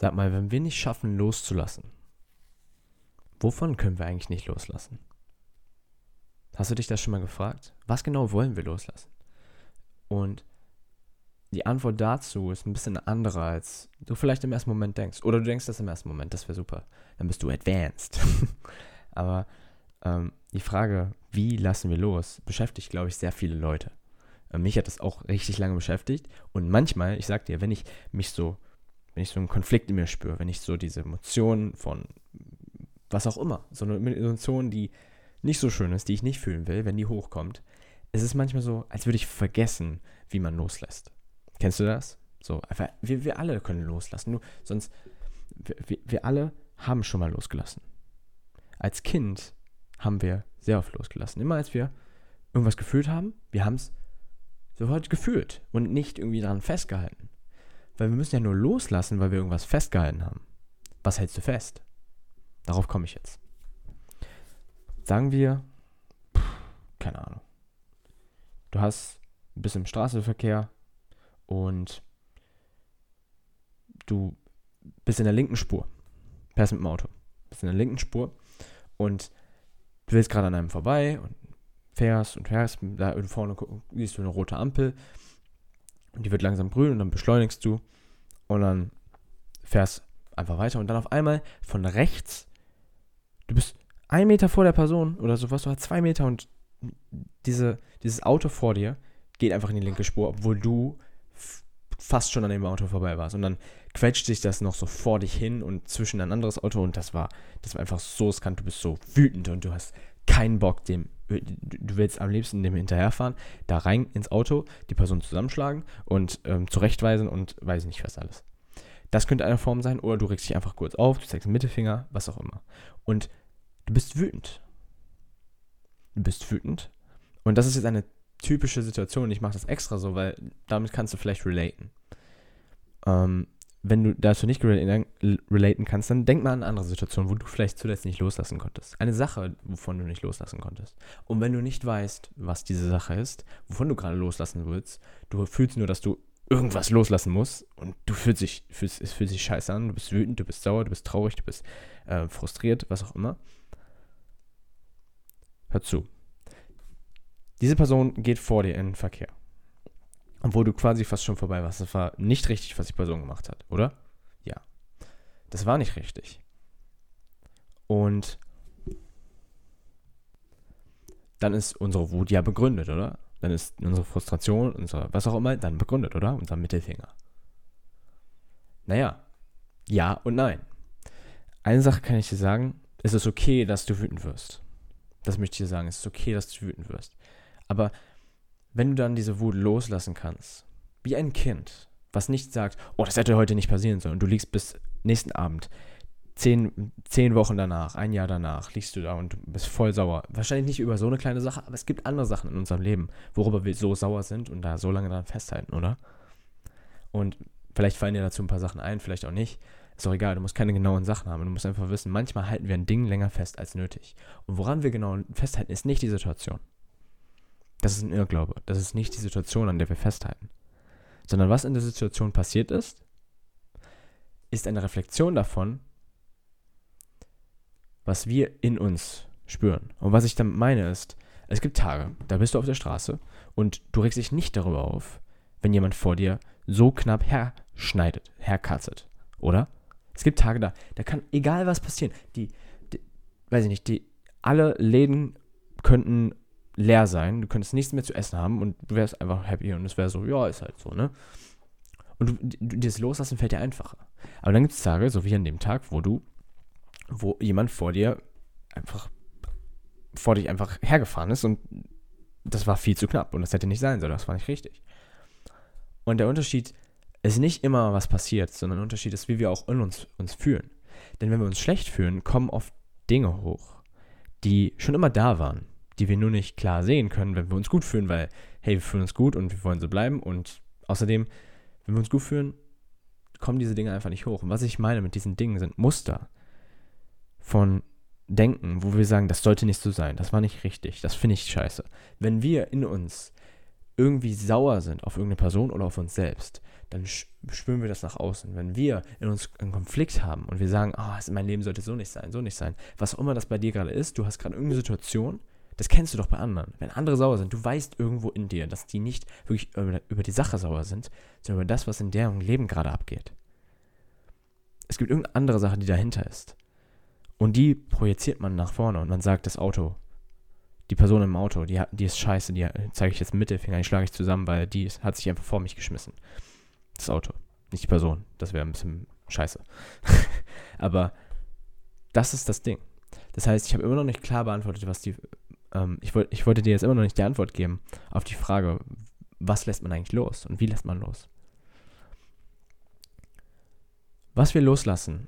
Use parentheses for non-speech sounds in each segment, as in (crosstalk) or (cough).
Sag mal, wenn wir nicht schaffen, loszulassen, wovon können wir eigentlich nicht loslassen? Hast du dich das schon mal gefragt? Was genau wollen wir loslassen? Und die Antwort dazu ist ein bisschen andere, als du vielleicht im ersten Moment denkst. Oder du denkst das im ersten Moment, das wäre super. Dann bist du advanced. (laughs) Aber ähm, die Frage, wie lassen wir los, beschäftigt, glaube ich, sehr viele Leute. Äh, mich hat das auch richtig lange beschäftigt. Und manchmal, ich sag dir, wenn ich mich so, wenn ich so einen Konflikt in mir spüre, wenn ich so diese Emotionen von was auch immer, so eine Emotion, die nicht so schön ist, die ich nicht fühlen will, wenn die hochkommt, ist es manchmal so, als würde ich vergessen, wie man loslässt. Kennst du das? So, einfach, wir, wir alle können loslassen. Nur, sonst, wir, wir alle haben schon mal losgelassen. Als Kind haben wir sehr oft losgelassen. Immer als wir irgendwas gefühlt haben, wir haben es sofort gefühlt und nicht irgendwie daran festgehalten. Weil wir müssen ja nur loslassen, weil wir irgendwas festgehalten haben. Was hältst du fest? Darauf komme ich jetzt. Sagen wir, keine Ahnung. Du hast, bist im Straßenverkehr, und du bist in der linken Spur. Fährst mit dem Auto. Bist in der linken Spur und du willst gerade an einem vorbei und fährst und fährst. Da vorne siehst du eine rote Ampel und die wird langsam grün und dann beschleunigst du und dann fährst einfach weiter und dann auf einmal von rechts, du bist ein Meter vor der Person oder sowas, du hast zwei Meter und diese, dieses Auto vor dir geht einfach in die linke Spur, obwohl du fast schon an dem Auto vorbei warst. Und dann quetscht sich das noch so vor dich hin und zwischen ein anderes Auto und das war, das war einfach so riskant. Du bist so wütend und du hast keinen Bock, dem, du willst am liebsten dem hinterherfahren, da rein ins Auto, die Person zusammenschlagen und ähm, zurechtweisen und weiß nicht was alles. Das könnte eine Form sein, oder du regst dich einfach kurz auf, du zeigst den Mittelfinger, was auch immer. Und du bist wütend. Du bist wütend. Und das ist jetzt eine typische Situation. Ich mache das extra so, weil damit kannst du vielleicht relaten. Ähm, wenn du dazu nicht relaten kannst, dann denk mal an andere Situation, wo du vielleicht zuletzt nicht loslassen konntest. Eine Sache, wovon du nicht loslassen konntest. Und wenn du nicht weißt, was diese Sache ist, wovon du gerade loslassen willst, du fühlst nur, dass du irgendwas loslassen musst und du fühlst dich, fühlst, es fühlt sich scheiße an, du bist wütend, du bist sauer, du bist traurig, du bist äh, frustriert, was auch immer. Hör zu. Diese Person geht vor dir in den Verkehr. Obwohl du quasi fast schon vorbei warst. Das war nicht richtig, was die Person gemacht hat, oder? Ja. Das war nicht richtig. Und dann ist unsere Wut ja begründet, oder? Dann ist unsere Frustration, unsere was auch immer, dann begründet, oder? Unser Mittelfinger. Naja, ja und nein. Eine Sache kann ich dir sagen, es ist okay, dass du wütend wirst. Das möchte ich dir sagen, es ist okay, dass du wütend wirst. Aber wenn du dann diese Wut loslassen kannst, wie ein Kind, was nicht sagt, oh, das hätte heute nicht passieren sollen, und du liegst bis nächsten Abend, zehn, zehn Wochen danach, ein Jahr danach, liegst du da und bist voll sauer. Wahrscheinlich nicht über so eine kleine Sache, aber es gibt andere Sachen in unserem Leben, worüber wir so sauer sind und da so lange dran festhalten, oder? Und vielleicht fallen dir dazu ein paar Sachen ein, vielleicht auch nicht. Ist doch egal, du musst keine genauen Sachen haben. Du musst einfach wissen, manchmal halten wir ein Ding länger fest als nötig. Und woran wir genau festhalten, ist nicht die Situation. Das ist ein Irrglaube. Das ist nicht die Situation, an der wir festhalten. Sondern was in der Situation passiert ist, ist eine Reflexion davon, was wir in uns spüren. Und was ich damit meine ist, es gibt Tage, da bist du auf der Straße und du regst dich nicht darüber auf, wenn jemand vor dir so knapp herschneidet, herkatzet, oder? Es gibt Tage da, da kann egal was passieren, die, die weiß ich nicht, die alle Läden könnten leer sein, du könntest nichts mehr zu essen haben und du wärst einfach happy und es wäre so, ja, ist halt so, ne? Und du, du, das Loslassen fällt dir einfacher. Aber dann gibt es Tage, so wie an dem Tag, wo du, wo jemand vor dir einfach, vor dich einfach hergefahren ist und das war viel zu knapp und das hätte nicht sein sollen, das war nicht richtig. Und der Unterschied ist nicht immer, was passiert, sondern der Unterschied ist, wie wir auch in uns, uns fühlen. Denn wenn wir uns schlecht fühlen, kommen oft Dinge hoch, die schon immer da waren die wir nur nicht klar sehen können, wenn wir uns gut fühlen, weil, hey, wir fühlen uns gut und wir wollen so bleiben. Und außerdem, wenn wir uns gut fühlen, kommen diese Dinge einfach nicht hoch. Und was ich meine mit diesen Dingen sind Muster von Denken, wo wir sagen, das sollte nicht so sein, das war nicht richtig, das finde ich scheiße. Wenn wir in uns irgendwie sauer sind auf irgendeine Person oder auf uns selbst, dann spüren wir das nach außen. Wenn wir in uns einen Konflikt haben und wir sagen, oh, mein Leben sollte so nicht sein, so nicht sein, was auch immer das bei dir gerade ist, du hast gerade irgendeine Situation, das kennst du doch bei anderen. Wenn andere sauer sind, du weißt irgendwo in dir, dass die nicht wirklich über, die Sache sauer sind, sondern über das, was in deren Leben gerade abgeht. Es gibt irgendeine andere Sache, die dahinter ist. Und die projiziert man nach vorne und man sagt, das Auto die Person im Auto, die, die ist scheiße, die zeige ich jetzt Mittelfinger, die schlage ich zusammen, weil die hat sich einfach vor mich geschmissen. Das Auto, nicht die Person. Das wäre ein bisschen scheiße. (laughs) Aber das ist das Ding. Das heißt, ich habe immer noch nicht klar beantwortet, was die. Ähm, ich, wollt, ich wollte dir jetzt immer noch nicht die Antwort geben auf die Frage, was lässt man eigentlich los und wie lässt man los? Was wir loslassen,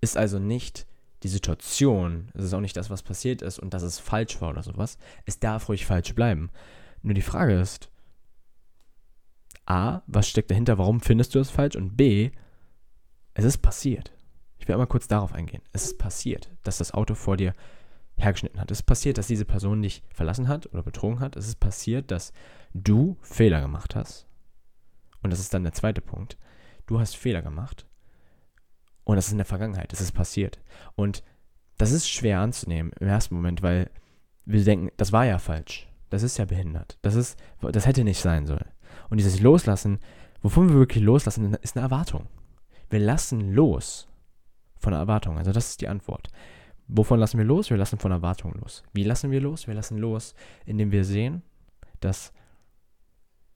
ist also nicht die Situation, es ist auch nicht das, was passiert ist und dass es falsch war oder sowas. Es darf ruhig falsch bleiben. Nur die Frage ist, A, was steckt dahinter, warum findest du es falsch? Und B, es ist passiert. Ich will einmal kurz darauf eingehen. Es ist passiert, dass das Auto vor dir hergeschnitten hat. Es ist passiert, dass diese Person dich verlassen hat oder betrogen hat. Es ist passiert, dass du Fehler gemacht hast. Und das ist dann der zweite Punkt. Du hast Fehler gemacht und das ist in der Vergangenheit, das ist passiert. Und das ist schwer anzunehmen im ersten Moment, weil wir denken, das war ja falsch. Das ist ja behindert. Das ist, das hätte nicht sein sollen. Und dieses Loslassen, wovon wir wirklich loslassen, ist eine Erwartung. Wir lassen los von der Erwartung. Also das ist die Antwort. Wovon lassen wir los? Wir lassen von Erwartungen los. Wie lassen wir los? Wir lassen los, indem wir sehen, dass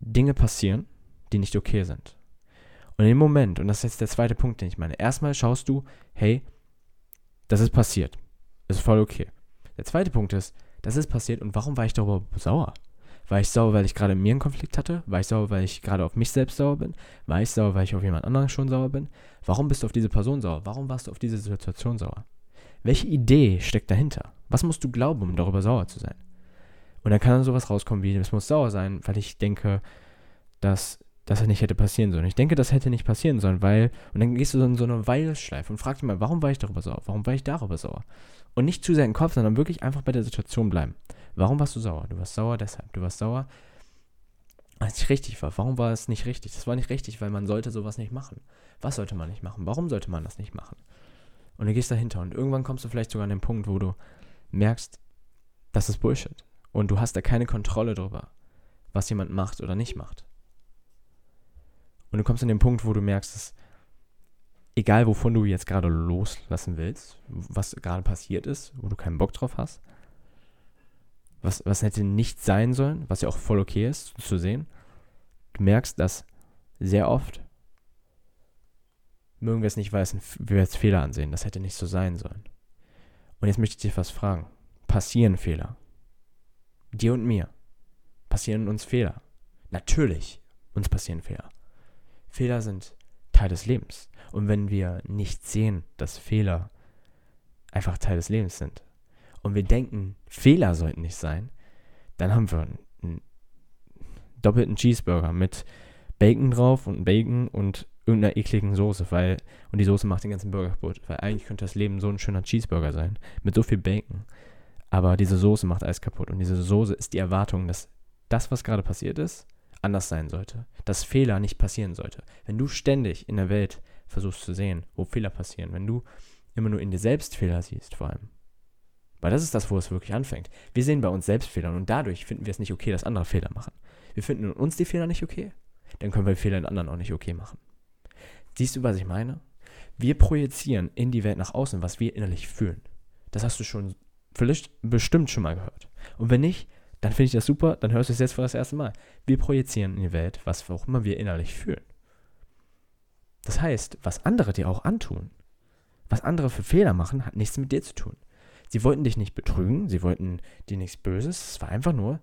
Dinge passieren, die nicht okay sind. Und im Moment, und das ist jetzt der zweite Punkt, den ich meine, erstmal schaust du, hey, das ist passiert. ist voll okay. Der zweite Punkt ist, das ist passiert und warum war ich darüber sauer? War ich sauer, weil ich gerade mit mir einen Konflikt hatte? War ich sauer, weil ich gerade auf mich selbst sauer bin? War ich sauer, weil ich auf jemand anderen schon sauer bin? Warum bist du auf diese Person sauer? Warum warst du auf diese Situation sauer? Welche Idee steckt dahinter? Was musst du glauben, um darüber sauer zu sein? Und dann kann dann sowas rauskommen wie, es muss sauer sein, weil ich denke, dass er nicht hätte passieren sollen. Ich denke, das hätte nicht passieren sollen, weil, und dann gehst du in so eine Weilschleife und fragst dich mal, warum war ich darüber sauer? Warum war ich darüber sauer? Und nicht zu sehr im Kopf, sondern wirklich einfach bei der Situation bleiben. Warum warst du sauer? Du warst sauer deshalb. Du warst sauer, weil es richtig war. Warum war es nicht richtig? Das war nicht richtig, weil man sollte sowas nicht machen. Was sollte man nicht machen? Warum sollte man das nicht machen? Und du gehst dahinter und irgendwann kommst du vielleicht sogar an den Punkt, wo du merkst, das ist Bullshit. Und du hast da keine Kontrolle drüber, was jemand macht oder nicht macht. Und du kommst an den Punkt, wo du merkst, dass egal wovon du jetzt gerade loslassen willst, was gerade passiert ist, wo du keinen Bock drauf hast, was, was hätte nicht sein sollen, was ja auch voll okay ist zu sehen, du merkst, dass sehr oft mögen wir es nicht, weil es ein, wir es Fehler ansehen. Das hätte nicht so sein sollen. Und jetzt möchte ich dich was fragen. Passieren Fehler? Dir und mir. Passieren uns Fehler? Natürlich, uns passieren Fehler. Fehler sind Teil des Lebens. Und wenn wir nicht sehen, dass Fehler einfach Teil des Lebens sind und wir denken, Fehler sollten nicht sein, dann haben wir einen doppelten Cheeseburger mit Bacon drauf und Bacon und irgendeiner ekligen Soße, weil, und die Soße macht den ganzen Burger kaputt, weil eigentlich könnte das Leben so ein schöner Cheeseburger sein, mit so viel Bacon. Aber diese Soße macht alles kaputt und diese Soße ist die Erwartung, dass das, was gerade passiert ist, anders sein sollte, dass Fehler nicht passieren sollte. Wenn du ständig in der Welt versuchst zu sehen, wo Fehler passieren, wenn du immer nur in dir selbst Fehler siehst, vor allem. Weil das ist das, wo es wirklich anfängt. Wir sehen bei uns selbst Fehler und dadurch finden wir es nicht okay, dass andere Fehler machen. Wir finden in uns die Fehler nicht okay, dann können wir Fehler in anderen auch nicht okay machen. Siehst du, was ich meine? Wir projizieren in die Welt nach außen, was wir innerlich fühlen. Das hast du schon vielleicht bestimmt schon mal gehört. Und wenn nicht, dann finde ich das super, dann hörst du es jetzt für das erste Mal. Wir projizieren in die Welt, was auch immer wir innerlich fühlen. Das heißt, was andere dir auch antun, was andere für Fehler machen, hat nichts mit dir zu tun. Sie wollten dich nicht betrügen, sie wollten dir nichts Böses, es war einfach nur,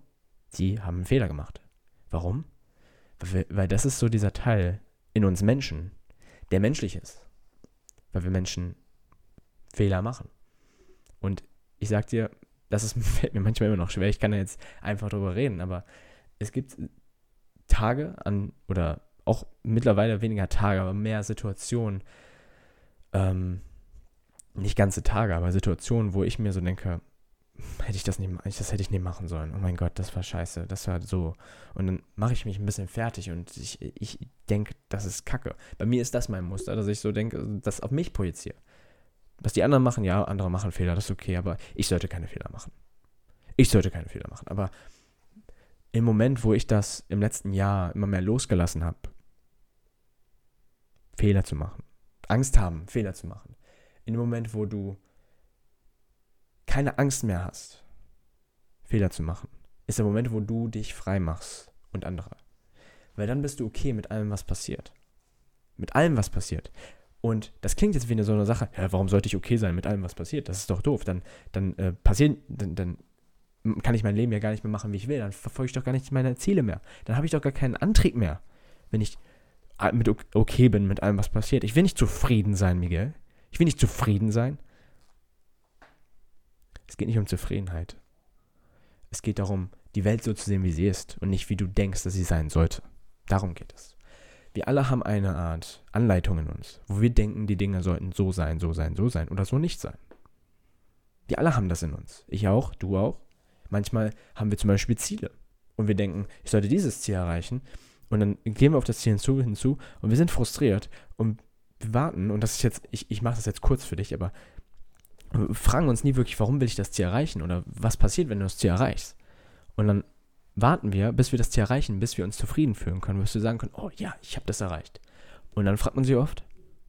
sie haben einen Fehler gemacht. Warum? Weil, weil das ist so dieser Teil in uns Menschen, der menschlich ist. Weil wir Menschen Fehler machen. Und ich sag dir, das ist, (laughs) fällt mir manchmal immer noch schwer. Ich kann ja jetzt einfach darüber reden, aber es gibt Tage an, oder auch mittlerweile weniger Tage, aber mehr Situationen, ähm, nicht ganze Tage, aber Situationen, wo ich mir so denke, hätte ich das nicht, das hätte ich nicht machen sollen. Oh mein Gott, das war scheiße, das war so. Und dann mache ich mich ein bisschen fertig und ich, ich denke, das ist Kacke. Bei mir ist das mein Muster, dass ich so denke, das auf mich projiziere. Was die anderen machen, ja, andere machen Fehler, das ist okay, aber ich sollte keine Fehler machen. Ich sollte keine Fehler machen. Aber im Moment, wo ich das im letzten Jahr immer mehr losgelassen habe, Fehler zu machen, Angst haben, Fehler zu machen, in dem Moment, wo du keine Angst mehr hast, Fehler zu machen, ist der Moment, wo du dich frei machst und andere. Weil dann bist du okay mit allem, was passiert. Mit allem, was passiert. Und das klingt jetzt wie eine so eine Sache, ja, warum sollte ich okay sein mit allem, was passiert? Das ist doch doof. Dann, dann äh, passieren, dann, dann kann ich mein Leben ja gar nicht mehr machen, wie ich will. Dann verfolge ich doch gar nicht meine Ziele mehr. Dann habe ich doch gar keinen Antrieb mehr, wenn ich mit okay bin mit allem, was passiert. Ich will nicht zufrieden sein, Miguel. Ich will nicht zufrieden sein. Es geht nicht um Zufriedenheit. Es geht darum, die Welt so zu sehen, wie sie ist und nicht, wie du denkst, dass sie sein sollte. Darum geht es. Wir alle haben eine Art Anleitung in uns, wo wir denken, die Dinge sollten so sein, so sein, so sein oder so nicht sein. Wir alle haben das in uns. Ich auch, du auch. Manchmal haben wir zum Beispiel Ziele und wir denken, ich sollte dieses Ziel erreichen und dann gehen wir auf das Ziel hinzu, hinzu und wir sind frustriert und wir warten und das ist jetzt, ich, ich mache das jetzt kurz für dich, aber fragen uns nie wirklich, warum will ich das Ziel erreichen oder was passiert, wenn du das Ziel erreichst. Und dann warten wir, bis wir das Ziel erreichen, bis wir uns zufrieden fühlen können, bis wir sagen können, oh ja, ich habe das erreicht. Und dann fragt man sich oft,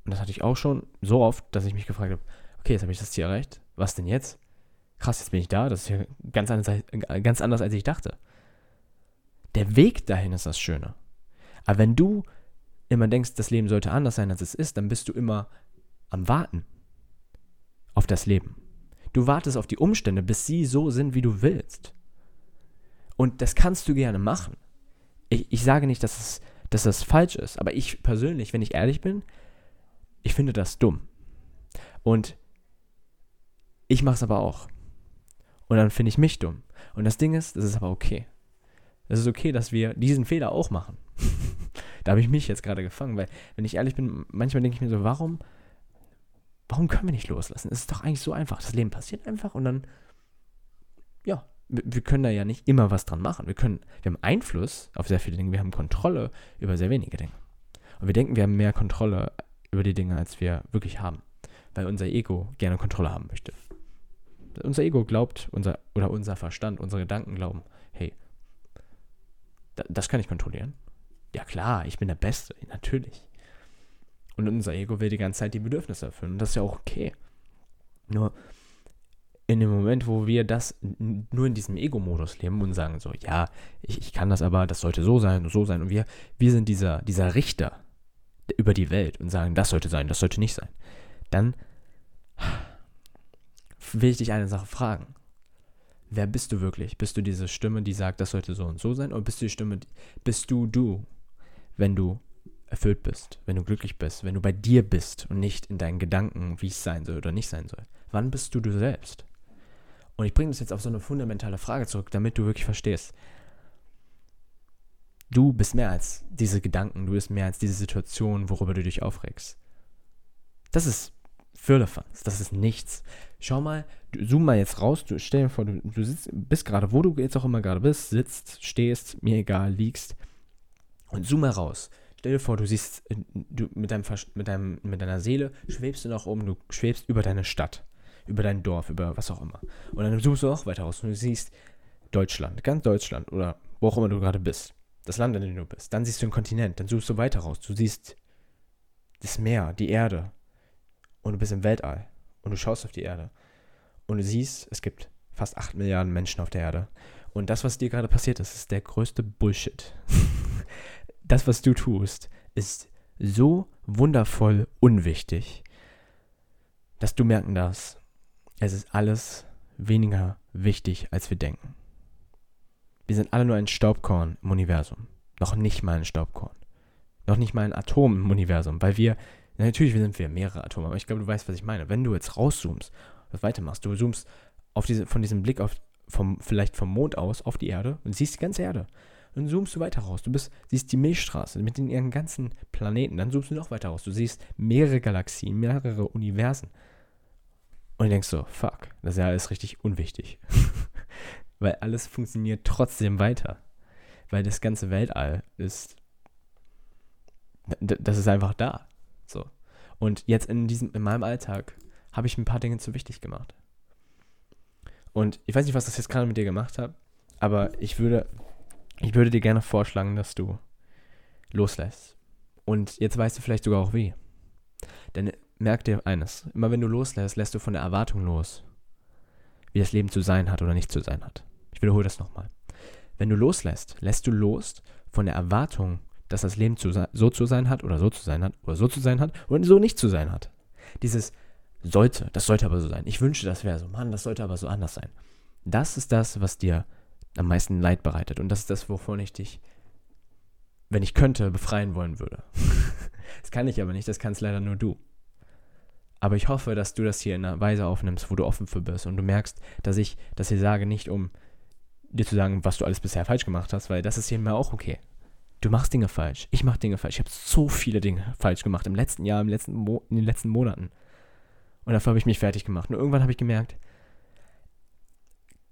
und das hatte ich auch schon so oft, dass ich mich gefragt habe, okay, jetzt habe ich das Ziel erreicht, was denn jetzt? Krass, jetzt bin ich da, das ist ja ganz anders, ganz anders als ich dachte. Der Weg dahin ist das Schöne. Aber wenn du immer denkst, das Leben sollte anders sein, als es ist, dann bist du immer am Warten auf das Leben. Du wartest auf die Umstände, bis sie so sind, wie du willst. Und das kannst du gerne machen. Ich, ich sage nicht, dass, es, dass das falsch ist, aber ich persönlich, wenn ich ehrlich bin, ich finde das dumm. Und ich mache es aber auch. Und dann finde ich mich dumm. Und das Ding ist, das ist aber okay. Es ist okay, dass wir diesen Fehler auch machen. (laughs) da habe ich mich jetzt gerade gefangen, weil, wenn ich ehrlich bin, manchmal denke ich mir so, warum, warum können wir nicht loslassen? Es ist doch eigentlich so einfach. Das Leben passiert einfach und dann, ja, wir können da ja nicht immer was dran machen. Wir können, wir haben Einfluss auf sehr viele Dinge, wir haben Kontrolle über sehr wenige Dinge. Und wir denken, wir haben mehr Kontrolle über die Dinge, als wir wirklich haben. Weil unser Ego gerne Kontrolle haben möchte. Unser Ego glaubt, unser, oder unser Verstand, unsere Gedanken glauben, hey, das kann ich kontrollieren. Ja klar, ich bin der Beste, natürlich. Und unser Ego will die ganze Zeit die Bedürfnisse erfüllen. Und das ist ja auch okay. Nur, in dem Moment, wo wir das nur in diesem Ego-Modus leben und sagen so, ja, ich, ich, kann das aber, das sollte so sein und so sein und wir, wir sind dieser, dieser Richter über die Welt und sagen, das sollte sein, das sollte nicht sein, dann will ich dich eine Sache fragen. Wer bist du wirklich? Bist du diese Stimme, die sagt, das sollte so und so sein? Oder bist du die Stimme, bist du du, wenn du erfüllt bist, wenn du glücklich bist, wenn du bei dir bist und nicht in deinen Gedanken, wie es sein soll oder nicht sein soll? Wann bist du du selbst? Und ich bringe das jetzt auf so eine fundamentale Frage zurück, damit du wirklich verstehst. Du bist mehr als diese Gedanken, du bist mehr als diese Situation, worüber du dich aufregst. Das ist Firlefanz, das ist nichts. Schau mal, zoom mal jetzt raus, du stell dir vor, du, du sitzt, bist gerade, wo du jetzt auch immer gerade bist, sitzt, stehst, mir egal, liegst und zoom mal raus. Stell dir vor, du siehst, du mit, deinem, mit, deinem, mit deiner Seele schwebst du nach oben, du schwebst über deine Stadt über dein Dorf, über was auch immer. Und dann zoomst du auch weiter raus und du siehst Deutschland, ganz Deutschland oder wo auch immer du gerade bist. Das Land, in dem du bist. Dann siehst du einen Kontinent, dann zoomst du weiter raus. Du siehst das Meer, die Erde. Und du bist im Weltall. Und du schaust auf die Erde. Und du siehst, es gibt fast 8 Milliarden Menschen auf der Erde. Und das, was dir gerade passiert ist, ist der größte Bullshit. (laughs) das, was du tust, ist so wundervoll unwichtig, dass du merken darfst, es ist alles weniger wichtig, als wir denken. Wir sind alle nur ein Staubkorn im Universum. Noch nicht mal ein Staubkorn. Noch nicht mal ein Atom im Universum, weil wir, natürlich sind wir mehrere Atome, aber ich glaube, du weißt, was ich meine. Wenn du jetzt rauszoomst, was weitermachst, du zoomst diese, von diesem Blick auf, vom, vielleicht vom Mond aus auf die Erde und siehst die ganze Erde. Dann zoomst du weiter raus. Du bist, siehst die Milchstraße mit den ihren ganzen Planeten. Dann zoomst du noch weiter raus. Du siehst mehrere Galaxien, mehrere Universen. Und du denkst so, fuck, das ist ja alles richtig unwichtig. (laughs) Weil alles funktioniert trotzdem weiter. Weil das ganze Weltall ist, das ist einfach da. So. Und jetzt in diesem, in meinem Alltag habe ich ein paar Dinge zu wichtig gemacht. Und ich weiß nicht, was das jetzt gerade mit dir gemacht hat, aber ich würde, ich würde dir gerne vorschlagen, dass du loslässt. Und jetzt weißt du vielleicht sogar auch wie. Denn merk dir eines, immer wenn du loslässt, lässt du von der Erwartung los, wie das Leben zu sein hat oder nicht zu sein hat. Ich wiederhole das nochmal. Wenn du loslässt, lässt du los von der Erwartung, dass das Leben zu, so zu sein hat oder so zu sein hat oder so zu sein hat und so nicht zu sein hat. Dieses sollte, das sollte aber so sein. Ich wünsche, das wäre so. Mann, das sollte aber so anders sein. Das ist das, was dir am meisten Leid bereitet. Und das ist das, wovon ich dich, wenn ich könnte, befreien wollen würde. (laughs) das kann ich aber nicht, das kannst leider nur du. Aber ich hoffe, dass du das hier in einer Weise aufnimmst, wo du offen für bist und du merkst, dass ich das hier sage, nicht um dir zu sagen, was du alles bisher falsch gemacht hast, weil das ist hier immer auch okay. Du machst Dinge falsch. Ich mache Dinge falsch. Ich habe so viele Dinge falsch gemacht im letzten Jahr, im letzten Mo in den letzten Monaten. Und dafür habe ich mich fertig gemacht. Und irgendwann habe ich gemerkt,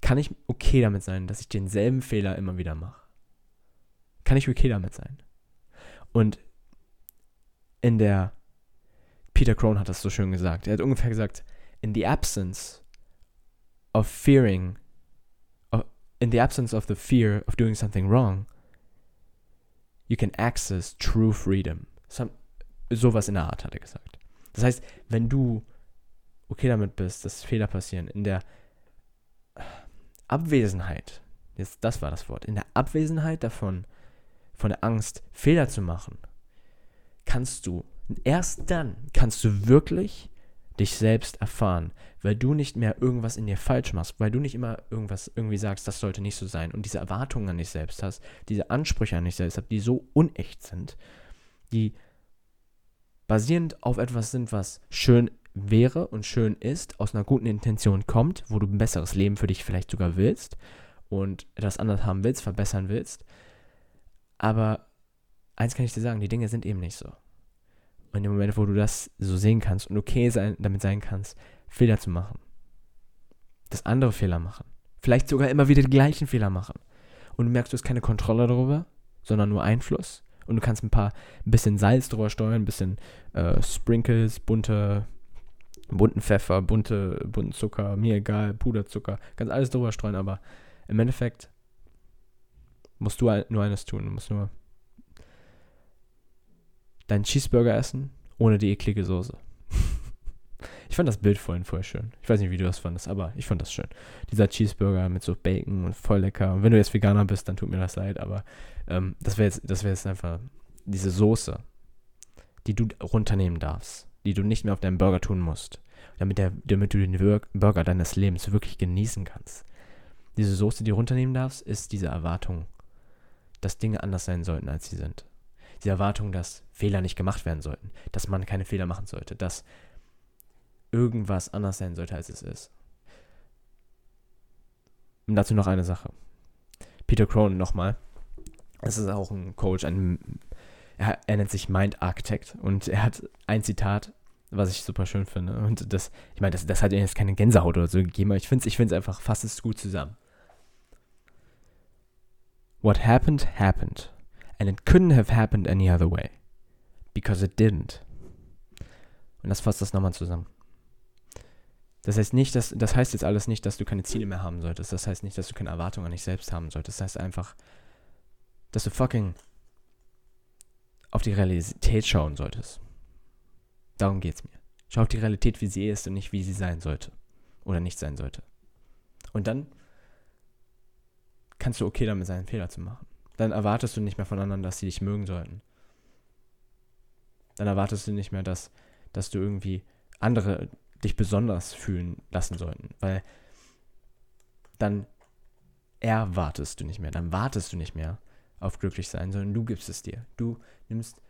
kann ich okay damit sein, dass ich denselben Fehler immer wieder mache? Kann ich okay damit sein? Und in der Peter Crone hat das so schön gesagt. Er hat ungefähr gesagt, in the absence of fearing, in the absence of the fear of doing something wrong, you can access true freedom. So, sowas in der Art hat er gesagt. Das heißt, wenn du okay damit bist, dass Fehler passieren, in der Abwesenheit, jetzt das war das Wort, in der Abwesenheit davon, von der Angst, Fehler zu machen, kannst du, erst dann kannst du wirklich dich selbst erfahren, weil du nicht mehr irgendwas in dir falsch machst, weil du nicht immer irgendwas irgendwie sagst, das sollte nicht so sein und diese Erwartungen an dich selbst hast, diese Ansprüche an dich selbst hast, die so unecht sind, die basierend auf etwas sind, was schön wäre und schön ist, aus einer guten Intention kommt, wo du ein besseres Leben für dich vielleicht sogar willst und etwas anderes haben willst, verbessern willst. Aber eins kann ich dir sagen, die Dinge sind eben nicht so. Und im Moment, wo du das so sehen kannst und okay sein, damit sein kannst, Fehler zu machen, dass andere Fehler machen, vielleicht sogar immer wieder die gleichen Fehler machen und du merkst, du hast keine Kontrolle darüber, sondern nur Einfluss und du kannst ein paar, ein bisschen Salz drüber steuern, ein bisschen äh, Sprinkles, bunte bunten Pfeffer, bunte, bunten Zucker, mir egal, Puderzucker, kannst alles drüber streuen, aber im Endeffekt musst du nur eines tun. Du musst nur deinen Cheeseburger essen, ohne die eklige Soße. ich fand das Bild vorhin voll schön. Ich weiß nicht, wie du das fandest, aber ich fand das schön. Dieser Cheeseburger mit so Bacon und voll lecker. Und wenn du jetzt Veganer bist, dann tut mir das leid, aber ähm, das wäre jetzt, wäre jetzt einfach diese Soße, die du runternehmen darfst die du nicht mehr auf deinem Burger tun musst, damit, der, damit du den Burger deines Lebens wirklich genießen kannst. Diese Soße, die du runternehmen darfst, ist diese Erwartung, dass Dinge anders sein sollten, als sie sind. Die Erwartung, dass Fehler nicht gemacht werden sollten, dass man keine Fehler machen sollte, dass irgendwas anders sein sollte, als es ist. Und dazu noch eine Sache. Peter Cronin nochmal. Das ist auch ein Coach, ein, er, er nennt sich Mind Architect und er hat ein Zitat was ich super schön finde. Und das, ich meine, das, das hat jetzt keine Gänsehaut oder so gegeben, aber ich finde es ich einfach, fasst es gut zusammen. What happened, happened. And it couldn't have happened any other way. Because it didn't. Und das fasst das nochmal zusammen. Das heißt nicht, dass, das heißt jetzt alles nicht, dass du keine Ziele mehr haben solltest. Das heißt nicht, dass du keine Erwartungen an dich selbst haben solltest. Das heißt einfach, dass du fucking auf die Realität schauen solltest. Darum geht es mir. Schau auf die Realität, wie sie ist und nicht, wie sie sein sollte. Oder nicht sein sollte. Und dann kannst du okay damit sein, Fehler zu machen. Dann erwartest du nicht mehr von anderen, dass sie dich mögen sollten. Dann erwartest du nicht mehr, dass, dass du irgendwie andere dich besonders fühlen lassen sollten. Weil dann erwartest du nicht mehr. Dann wartest du nicht mehr auf glücklich sein, sondern du gibst es dir. Du nimmst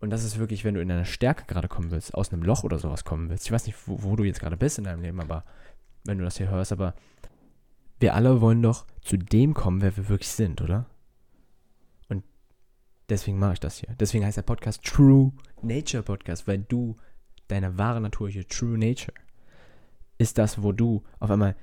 und das ist wirklich, wenn du in deine Stärke gerade kommen willst, aus einem Loch oder sowas kommen willst. Ich weiß nicht, wo, wo du jetzt gerade bist in deinem Leben, aber wenn du das hier hörst, aber wir alle wollen doch zu dem kommen, wer wir wirklich sind, oder? Und deswegen mache ich das hier. Deswegen heißt der Podcast True Nature Podcast, weil du deine wahre Natur hier, True Nature, ist das, wo du auf einmal,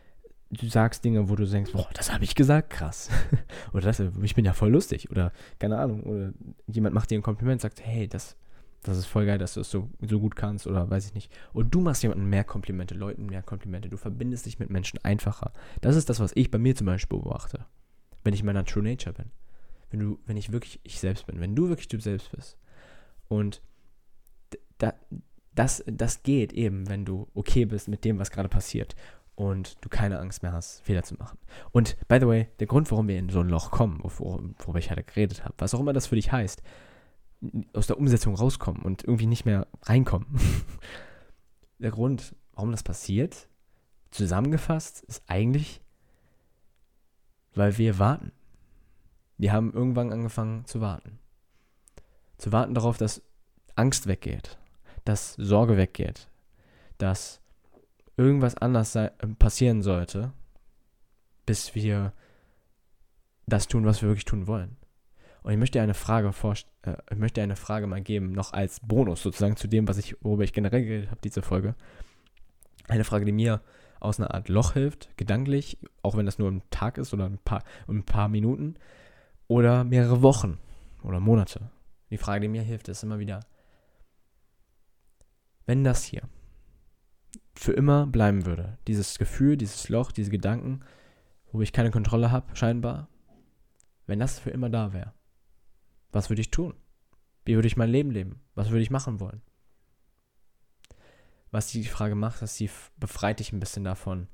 du sagst Dinge, wo du denkst, boah, das habe ich gesagt, krass. (laughs) oder das, ich bin ja voll lustig. Oder keine Ahnung. Oder jemand macht dir ein Kompliment, sagt, hey, das, das ist voll geil, dass du es so, so gut kannst oder weiß ich nicht. Und du machst jemandem mehr Komplimente, Leuten mehr Komplimente. Du verbindest dich mit Menschen einfacher. Das ist das, was ich bei mir zum Beispiel beobachte. Wenn ich meiner True Nature bin. Wenn du, wenn ich wirklich ich selbst bin. Wenn du wirklich du selbst bist. Und da, das, das geht eben, wenn du okay bist mit dem, was gerade passiert und du keine Angst mehr hast, Fehler zu machen. Und by the way, der Grund, warum wir in so ein Loch kommen, worüber ich halt geredet habe, was auch immer das für dich heißt, aus der Umsetzung rauskommen und irgendwie nicht mehr reinkommen. (laughs) der Grund, warum das passiert, zusammengefasst, ist eigentlich, weil wir warten. Wir haben irgendwann angefangen zu warten. Zu warten darauf, dass Angst weggeht, dass Sorge weggeht, dass irgendwas anders sei, äh, passieren sollte, bis wir das tun, was wir wirklich tun wollen. Und ich möchte eine Frage äh, ich möchte eine Frage mal geben, noch als Bonus sozusagen zu dem, was ich, worüber ich generell geredet habe, diese Folge. Eine Frage, die mir aus einer Art Loch hilft, gedanklich, auch wenn das nur ein Tag ist oder ein paar, ein paar Minuten oder mehrere Wochen oder Monate. Die Frage, die mir hilft, ist immer wieder, wenn das hier für immer bleiben würde, dieses Gefühl, dieses Loch, diese Gedanken, wo ich keine Kontrolle habe, scheinbar, wenn das für immer da wäre, was würde ich tun? Wie würde ich mein Leben leben? Was würde ich machen wollen? Was die Frage macht, dass sie befreit dich ein bisschen davon,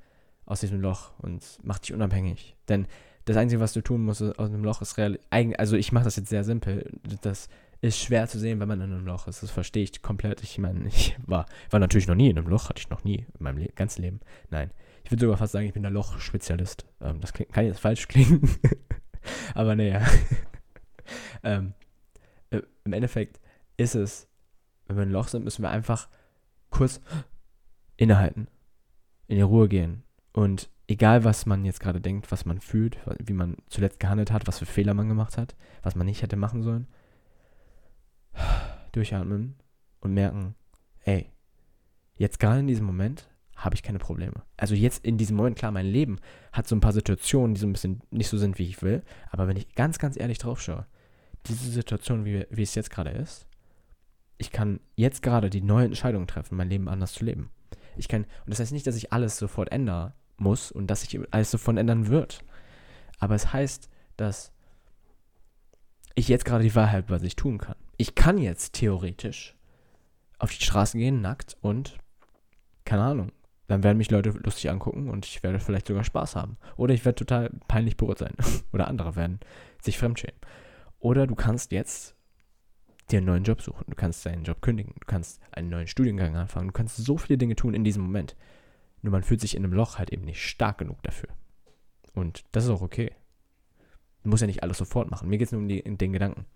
aus diesem Loch und macht dich unabhängig. Denn das Einzige, was du tun musst aus einem Loch, ist real. Also ich mache das jetzt sehr simpel. Das ist schwer zu sehen, wenn man in einem Loch ist. Das verstehe ich komplett. Ich meine, (laughs) ich war, war natürlich noch nie in einem Loch, hatte ich noch nie in meinem Le ganzen Leben. Nein. Ich würde sogar fast sagen, ich bin der Lochspezialist. Ähm, das klingt, kann jetzt falsch klingen. (laughs) Aber naja. (laughs) ähm, äh, Im Endeffekt ist es, wenn wir in einem Loch sind, müssen wir einfach kurz innehalten, in die Ruhe gehen und egal was man jetzt gerade denkt, was man fühlt, wie man zuletzt gehandelt hat, was für Fehler man gemacht hat, was man nicht hätte machen sollen, durchatmen und merken, ey, jetzt gerade in diesem Moment habe ich keine Probleme. Also jetzt in diesem Moment, klar, mein Leben hat so ein paar Situationen, die so ein bisschen nicht so sind, wie ich will, aber wenn ich ganz, ganz ehrlich drauf schaue, diese Situation, wie, wie es jetzt gerade ist, ich kann jetzt gerade die neue Entscheidung treffen, mein Leben anders zu leben. Ich kann, und das heißt nicht, dass ich alles sofort ändern muss und dass sich alles sofort ändern wird. Aber es heißt, dass ich jetzt gerade die Wahrheit, was ich tun kann ich kann jetzt theoretisch auf die Straße gehen, nackt und keine Ahnung. Dann werden mich Leute lustig angucken und ich werde vielleicht sogar Spaß haben. Oder ich werde total peinlich berührt sein. (laughs) Oder andere werden sich fremdschämen. Oder du kannst jetzt dir einen neuen Job suchen. Du kannst deinen Job kündigen. Du kannst einen neuen Studiengang anfangen. Du kannst so viele Dinge tun in diesem Moment. Nur man fühlt sich in einem Loch halt eben nicht stark genug dafür. Und das ist auch okay. Du musst ja nicht alles sofort machen. Mir geht es nur um die, den Gedanken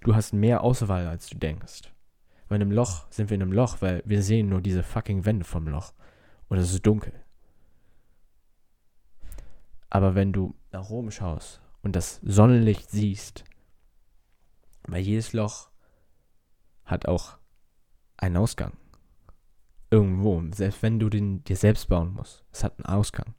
du hast mehr Auswahl, als du denkst. Weil in einem Loch sind wir in einem Loch, weil wir sehen nur diese fucking Wände vom Loch. Und es ist dunkel. Aber wenn du nach oben schaust und das Sonnenlicht siehst, weil jedes Loch hat auch einen Ausgang. Irgendwo, selbst wenn du den dir selbst bauen musst, es hat einen Ausgang.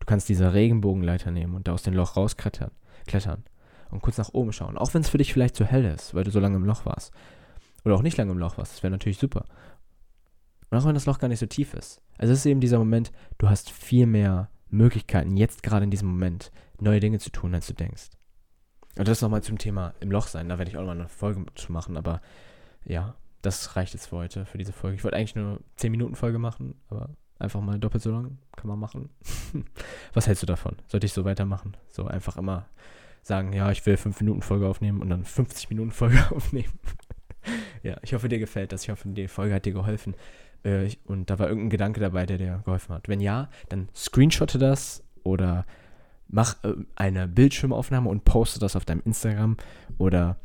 Du kannst diese Regenbogenleiter nehmen und da aus dem Loch rausklettern. Klettern und kurz nach oben schauen. Auch wenn es für dich vielleicht zu hell ist, weil du so lange im Loch warst. Oder auch nicht lange im Loch warst. Das wäre natürlich super. Und auch wenn das Loch gar nicht so tief ist. Also es ist eben dieser Moment, du hast viel mehr Möglichkeiten, jetzt gerade in diesem Moment neue Dinge zu tun, als du denkst. Und das nochmal zum Thema im Loch sein. Da werde ich auch noch mal eine Folge zu machen. Aber ja, das reicht jetzt für heute, für diese Folge. Ich wollte eigentlich nur 10 Minuten Folge machen, aber einfach mal doppelt so lang. Kann man machen. (laughs) Was hältst du davon? Sollte ich so weitermachen? So einfach immer sagen, ja, ich will 5 Minuten Folge aufnehmen und dann 50 Minuten Folge (laughs) aufnehmen. ja, ich hoffe, dir gefällt das. Ich hoffe, die Folge hat dir geholfen. Äh, und da war irgendein Gedanke dabei, der dir geholfen hat. Wenn ja, dann screenshotte das oder mach äh, eine Bildschirmaufnahme und poste das auf deinem Instagram oder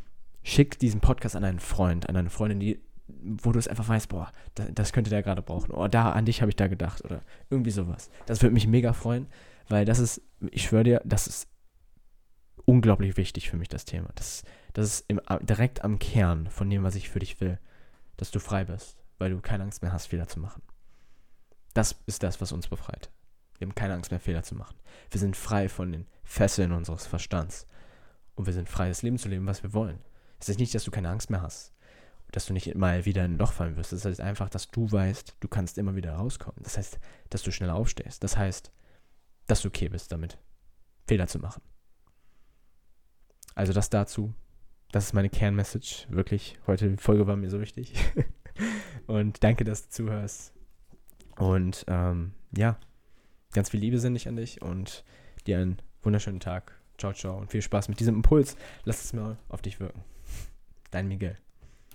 schick diesen Podcast an einen Freund, an eine Freundin, die wo du es einfach weißt, boah, das, das könnte der gerade brauchen. Oh, da, an dich habe ich da gedacht. Oder irgendwie sowas. Das würde mich mega freuen, weil das ist, ich schwöre dir, das ist unglaublich wichtig für mich, das Thema. Das, das ist im, direkt am Kern von dem, was ich für dich will. Dass du frei bist, weil du keine Angst mehr hast, Fehler zu machen. Das ist das, was uns befreit. Wir haben keine Angst mehr, Fehler zu machen. Wir sind frei von den Fesseln unseres Verstands. Und wir sind frei, das Leben zu leben, was wir wollen. Es ist nicht, dass du keine Angst mehr hast. Dass du nicht mal wieder in ein Loch fallen wirst. Das heißt einfach, dass du weißt, du kannst immer wieder rauskommen. Das heißt, dass du schneller aufstehst. Das heißt, dass du okay bist damit, Fehler zu machen. Also das dazu. Das ist meine Kernmessage. Wirklich, heute die Folge war mir so wichtig. (laughs) Und danke, dass du zuhörst. Und ähm, ja, ganz viel Liebe sende ich an dich und dir einen wunderschönen Tag. Ciao, ciao und viel Spaß mit diesem Impuls. Lass es mal auf dich wirken. Dein Miguel.